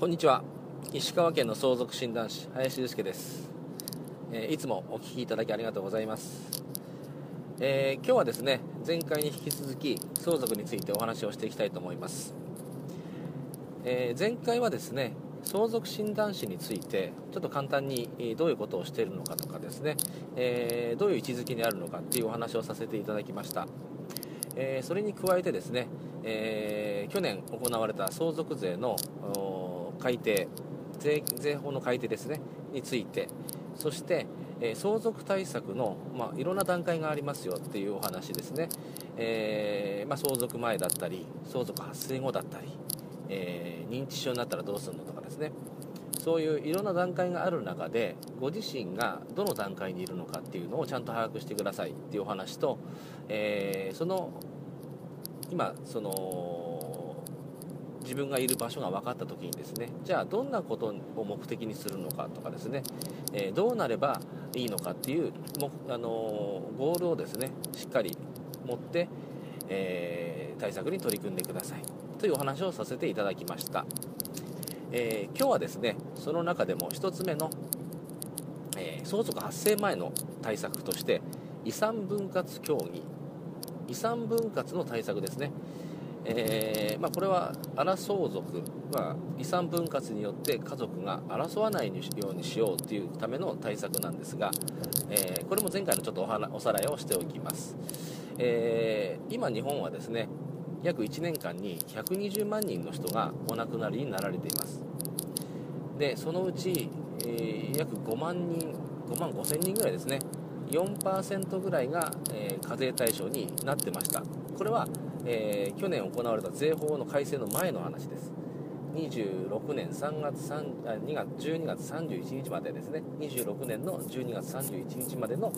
こんにちは。石川県の相続診断士林祐介です、えー、いつもお聞きいただきありがとうございます、えー、今日はですね前回に引き続き相続についてお話をしていきたいと思います、えー、前回はですね相続診断士についてちょっと簡単にどういうことをしているのかとかですね、えどういう位置づけにあるのかっていうお話をさせていただきました。えー、それに加えてですね、えー、去年行われた相続税の改定税税法の改定ですねについて。そして、えー、相続対策の、まあ、いろんな段階がありますよっていうお話ですね、えまあ、相続前だったり相続発生後だったり、え認知症になったらどうするのとかですね。そういういろんな段階がある中でご自身がどの段階にいるのかっていうのをちゃんと把握してくださいっていうお話と、えー、その今その自分がいる場所が分かった時にですねじゃあどんなことを目的にするのかとかですね、えー、どうなればいいのかっていうもあのゴールをですねしっかり持って、えー、対策に取り組んでください。というお話をさせていただきました。え、今日はですねその中でも1つ目の、え、相続発生前の対策として遺産分割協議。遺産分割の対策ですね、えー、まあ、これは荒相続、まあ、遺産分割によって家族が争わないようにしようというための対策なんですが、えこれも前回のちょっとおさらいをしておきます、え今日本はですね約1年間に120万人の人がお亡くなりになられています。でそのうち、え、約5万人5万5千人ぐらいですね4%ぐらいが、え、課税対象になってました。これは、えー、去年行われた税法の改正の前の話です。26年3月3あ2月12月31日までですね。26年の12月31日までの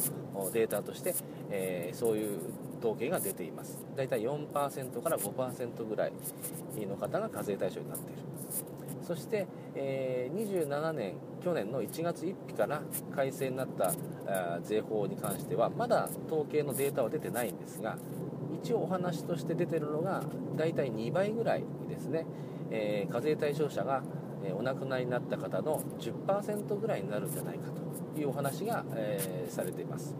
データとして、えー、そういう統計が出ています。大体4%から5%ぐらいの方が課税対象になっている。そして、えー、27年去年の1月1日から改正になった税法に関してはまだ統計のデータは出てないんですが一応お話として出てるのが大体2倍ぐらいですね、えー、課税対象者がお亡くなりになった方の10%ぐらいになるんじゃないかというお話が、えー、されています。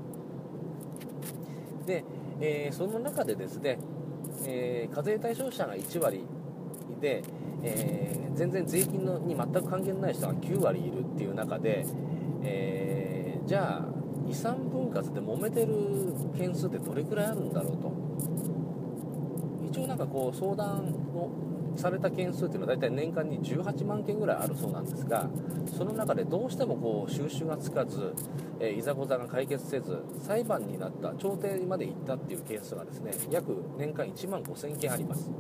で、えー、その中でですね、え、課税対象者が1割で、え、全然税金のに全く関係ない人が9割いるっていう中で、えじゃあ遺産分割で揉めてる件数ってどれくらいあるんだろうと。一応なんかこう相談をされた件数っていうのは大体年間に18万件ぐらいあるそうなんですがその中でどうしてもこう収拾がつかず、えー、いざこざが解決せず裁判になった調停まで行ったっていう件数がですね約年間1万5000件あります。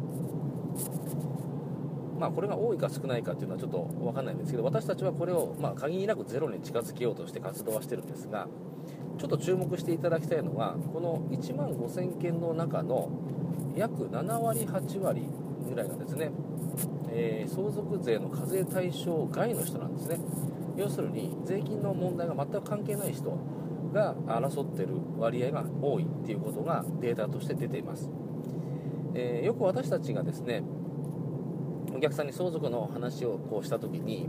まあ、これが多いか少ないかっていうのはちょっと分かんないんですけど私たちはこれをま限りなくゼロに近づけようとして活動はしてるんですがちょっと注目していただきたいのがこの1万5000件の中の約7割8割ぐらいがですね、えー、相続税の課税対象外の人なんですね。要するに税金の問題が全く関係ない人が争ってる割合が多いっていうことがデータとして出ています、えー、よく私たちがですねお客さんに相続の話をこうした時に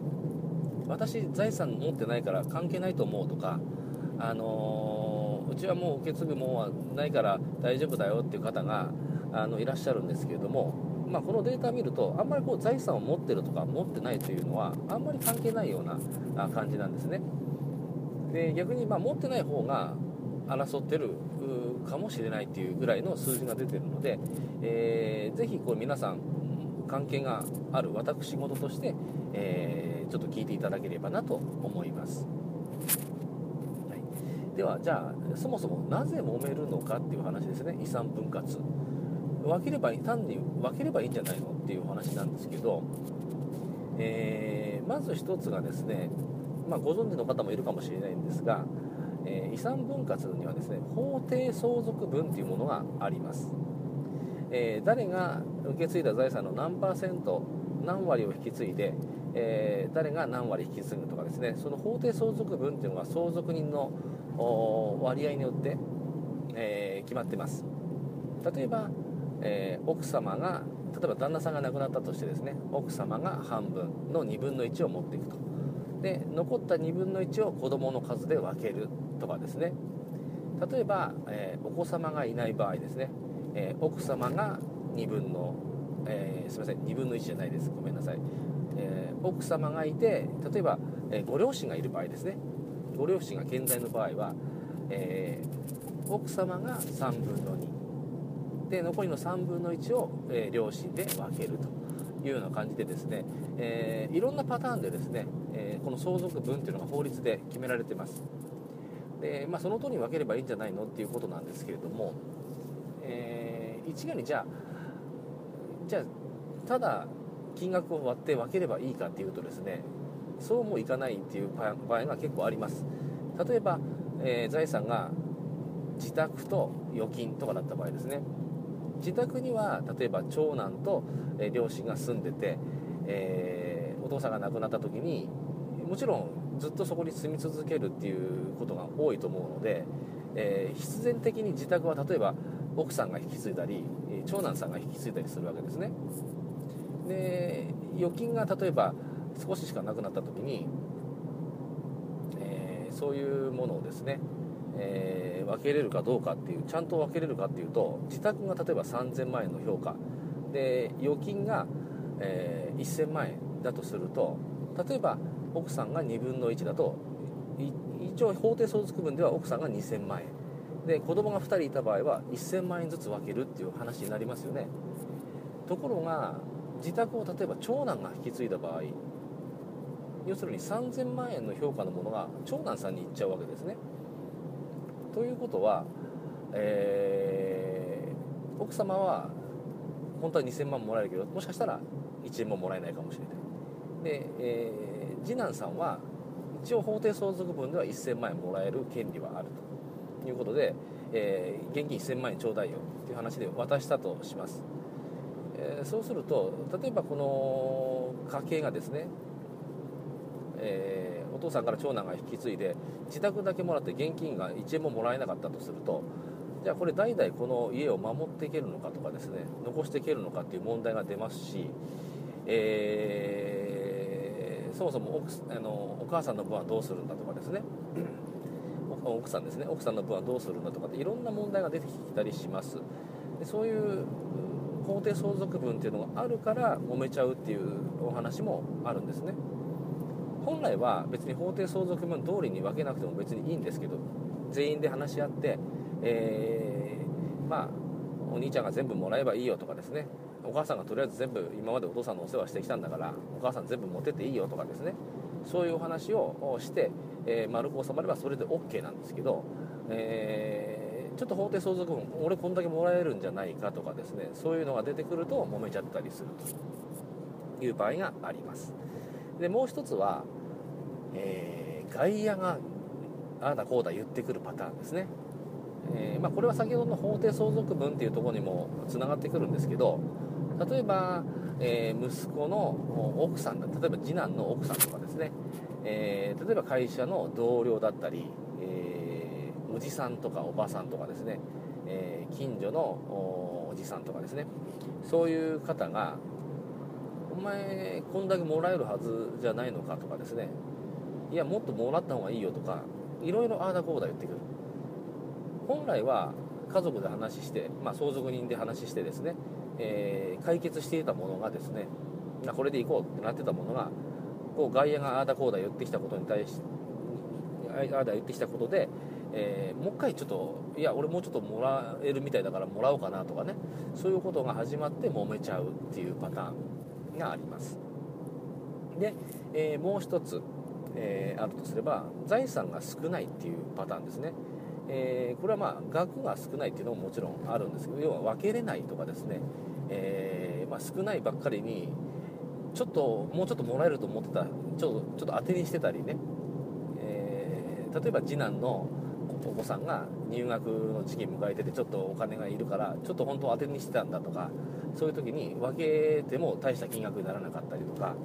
私財産持ってないから関係ないと思うとかあの、うちはもう受け継ぐもんはないから大丈夫だよっていう方があのいらっしゃるんですけれどもまあ、このデータを見るとあんまりこう財産を持ってるとか持ってないというのはあんまり関係ないような感じなんですね。で逆にま持ってない方が争ってるかもしれないっていうぐらいの数字が出てるので、えー、ぜひこう皆さん関係がある私事として、えー、ちょっと聞いていただければなと思います、ではじゃあそもそもなぜ揉めるのかっていう話ですね。遺産分割。分ければ単に分ければいいんじゃないのっていうお話なんですけど、えー、まず1つがですね、まあ、ご存知の方もいるかもしれないんですが、えー、遺産分割にはですね法定相続分というものがあります、えー、誰が受け継いだ財産の何パーセント何割を引き継いで、え誰が何割引き継ぐとかですねその法定相続分っていうのが相続人の割合によって、え決まってます。例えばえー、奥様が例えば旦那さんが亡くなったとしてですね奥様が半分の2分の1を持っていくと。で残った2分の1を子供の数で分けるとかですね。例えば、えー、お子様がいない場合ですね、えー、奥様が2分の、えー、すみません2分の1じゃないです。ごめんなさい、え奥様がいて例えば、えご両親がいる場合ですね。ご両親が健在の場合は、え奥様が3分の2で残りの3分の1を、え両親で分けるというような感じでですね、えいろんなパターンでですね、えこの相続分っていうのが法律で決められてます。で、まあ、その通りに分ければいいんじゃないのっていうことなんですけれども、えー、一概にじゃあじゃあただ金額を割って分ければいいかっていうとですねそうもいかないっていう場合が結構あります。例えば、えー、財産が自宅と預金とかだった場合ですね。自宅には例えば長男と、えー、両親が住んでて、えー、お父さんが亡くなった時にもちろんずっとそこに住み続けるっていうことが多いと思うので、えー、必然的に自宅は例えば奥さんが引き継いだり長男さんが引き継いだりするわけですね。で預金が例えば少ししかなくなった時に、えー、そういうものをですね、えー、分けれるかどうかっていうちゃんと分けれるかっていうと自宅が例えば3000万円の評価で預金が、えー、1000万円だとすると例えば奥さんが2分の1だと一応法定相続分では奥さんが2000万円。で子供が2人いた場合は1000万円ずつ分けるっていう話になりますよね。ところが自宅を例えば長男が引き継いだ場合要するに3000万円の評価のものが長男さんに行っちゃうわけですね。ということは、えー、奥様は本当は2000万もらえるけどもしかしたら1円ももらえないかもしれない。で、えー、次男さんは一応法定相続分では1000万円もらえる権利はあるということで、えー、現金1000万円ちょうだいよという話で渡したとします、え、そうすると例えばこの家計がですね、えー、お父さんから長男が引き継いで自宅だけもらって現金が1円ももらえなかったとするとじゃあこれ代々この家を守っていけるのかとかですね残していけるのかっていう問題が出ますし、えーそもそも奥あのお母さんの分はどうするんだとかですね。奥さんですね。奥さんの分はどうするんだとかっていろんな問題が出てきたりします。でそういう法定相続分っていうのがあるから揉めちゃうっていうお話もあるんですね。本来は別に法定相続分通りに分けなくても別にいいんですけど全員で話し合って、えー、まあお兄ちゃんが全部もらえばいいよとかですね。お母さんがとりあえず全部今までお父さんのお世話してきたんだからお母さん全部持ってっていいよとかですね。そういうお話をして、えー、丸く収まればそれで OK なんですけど、えー、ちょっと法定相続分俺こんだけもらえるんじゃないかとかですね。そういうのが出てくると揉めちゃったりするという場合があります。でもう一つは、えー、外野がああだこうだ言ってくるパターンですね。えー、まあ、これは先ほどの法定相続分っていうとこにもつながってくるんですけど例えば、えー、息子の奥さんだ例えば次男の奥さんとかですね、え、例えば会社の同僚だったり、え、おじさんとかおばさんとかですね、え近所のおじさんとかですね。そういう方がお前こんだけもらえるはずじゃないのかとかですね。いやもっともらった方がいいよとかいろいろああだこうだ言ってくる。本来は家族で話して、まあ、相続人で話してですね、えー、解決していたものがですねこれでいこうってなってたものがこう外野がああだこうだ言ってきたことに対してああだ言ってきたことで、えー、もう一回ちょっといや俺もうちょっともらえるみたいだからもらおうかなとかねそういうことが始まって揉めちゃうっていうパターン。があります。で、えー、もう一つ、えー、あるとすれば財産が少ないっていうパターンですね。えー、これはまあ額が少ないっていうのももちろんあるんですけど要は分けれないとかですね、え、まあ、少ないばっかりにちょっともうちょっともらえると思ってたちょっとちょっと当てにしてたりね、え、例えば次男のお子さんが入学の時期迎えててちょっとお金がいるからちょっと本当当てにしてたんだとかそういう時に分けても大した金額にならなかったりとか、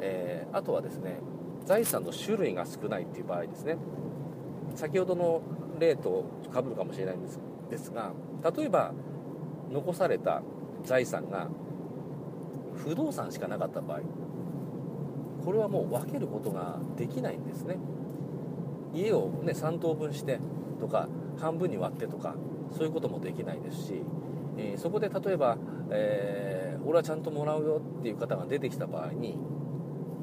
えあとはですね財産の種類が少ないっていう場合ですね。先ほどの例とかぶるかもしれないんですですが例えば残された財産が不動産しかなかった場合これはもう分けることができないんですね。家を、ね、3等分してとか半分に割ってとかそういうこともできないですし、えー、そこで例えば、えー、俺はちゃんともらうよっていう方が出てきた場合に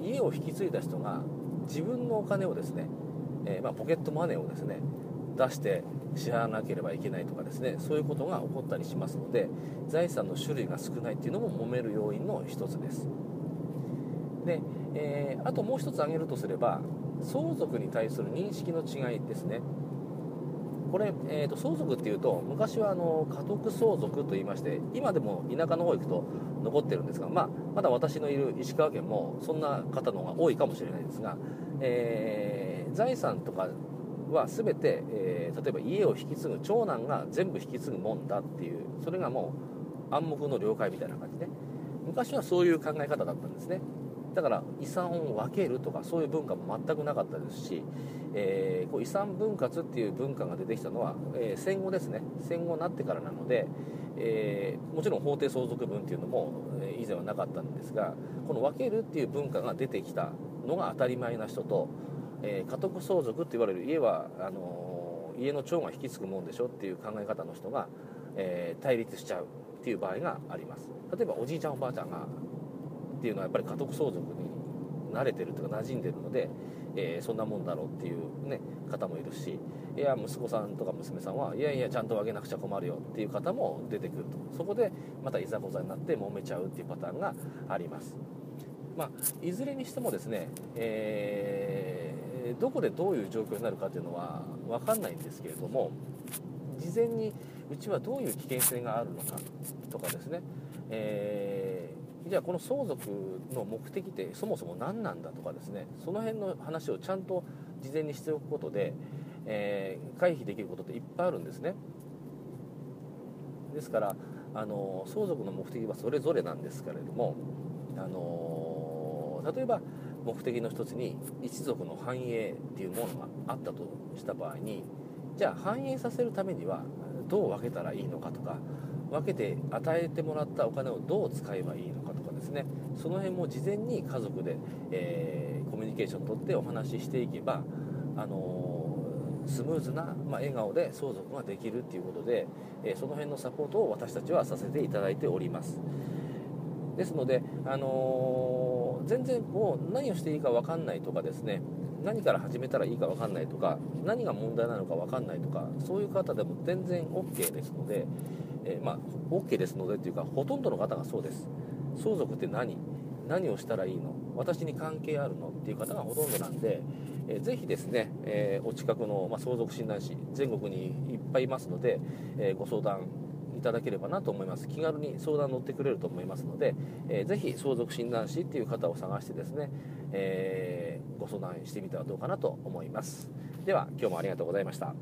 家を引き継いだ人が自分のお金をですね、えー、まあ、ポケットマネーをですね出して支払わなければいけないとかですねそういうことが起こったりしますので財産の種類が少ないっていうのも揉める要因の一つです。で、えー、あともう一つ挙げるとすれば相続に対する認識の違いですね。これ、えーと、相続っていうと昔はあの家督相続と言いまして今でも田舎の方行くと残ってるんですが、まあ、まだ私のいる石川県もそんな方の方が多いかもしれないですが、えー、財産とかは全て、えー、例えば家を引き継ぐ長男が全部引き継ぐもんだっていうそれがもう暗黙の了解みたいな感じで昔はそういう考え方だったんですね。だから遺産を分けるとかそういう文化も全くなかったですし、えー、こう遺産分割っていう文化が出てきたのは、えー、戦後ですね。戦後になってからなので、えー、もちろん法定相続分っていうのも、え以前はなかったんですがこの分けるっていう文化が出てきたのが当たり前な人と、え家督相続って言われる家はあの家の長が引き継ぐもんでしょっていう考え方の人が、え対立しちゃうっていう場合があります。例えばおじいちゃんおばあちゃんがっていうのはやっぱり家督相続に慣れてるというか馴染んでるので、えー、そんなもんだろうっていう、ね、方もいるしいや息子さんとか娘さんはいやいやちゃんと分けなくちゃ困るよっていう方も出てくるとそこでまたいざこざになって揉めちゃうっていうパターンがあります。まあ、いずれにしてもですね、えー、どこでどういう状況になるかというのは分かんないんですけれども事前にうちはどういう危険性があるのかとかですね、えーじゃあこの相続の目的ってそもそも何なんだとかですねその辺の話をちゃんと事前にしておくことで、えー、回避できることっていっぱいあるんですね。ですからあの相続の目的はそれぞれなんですけれどもあの例えば目的の一つに一族の繁栄っていうものがあったとした場合にじゃあ繁栄させるためにはどう分けたらいいのかとか分けて与えてもらったお金をどう使えばいいのか。ですね。その辺も事前に家族で、えー、コミュニケーションをとってお話ししていけば、あのー、スムーズな、まあ、笑顔で相続ができるっていうことで、えー、その辺のサポートを私たちはさせていただいております。ですので、あの全然もう何をしていいか分かんないとかですね何から始めたらいいか分かんないとか何が問題なのか分かんないとかそういう方でも全然 OK ですので、えー、まあ OK ですのでというかほとんどの方がそうです。相続って何？何をしたらいいの？私に関係あるの？っていう方がほとんどなんで、えー、ぜひですね、えー、お近くの、まあ、相続診断士全国にいっぱいいますので、えー、ご相談いただければなと思います。気軽に相談乗ってくれると思いますので、えー、ぜひ相続診断士っていう方を探してですね、えー、ご相談してみてはどうかなと思います。では今日もありがとうございました。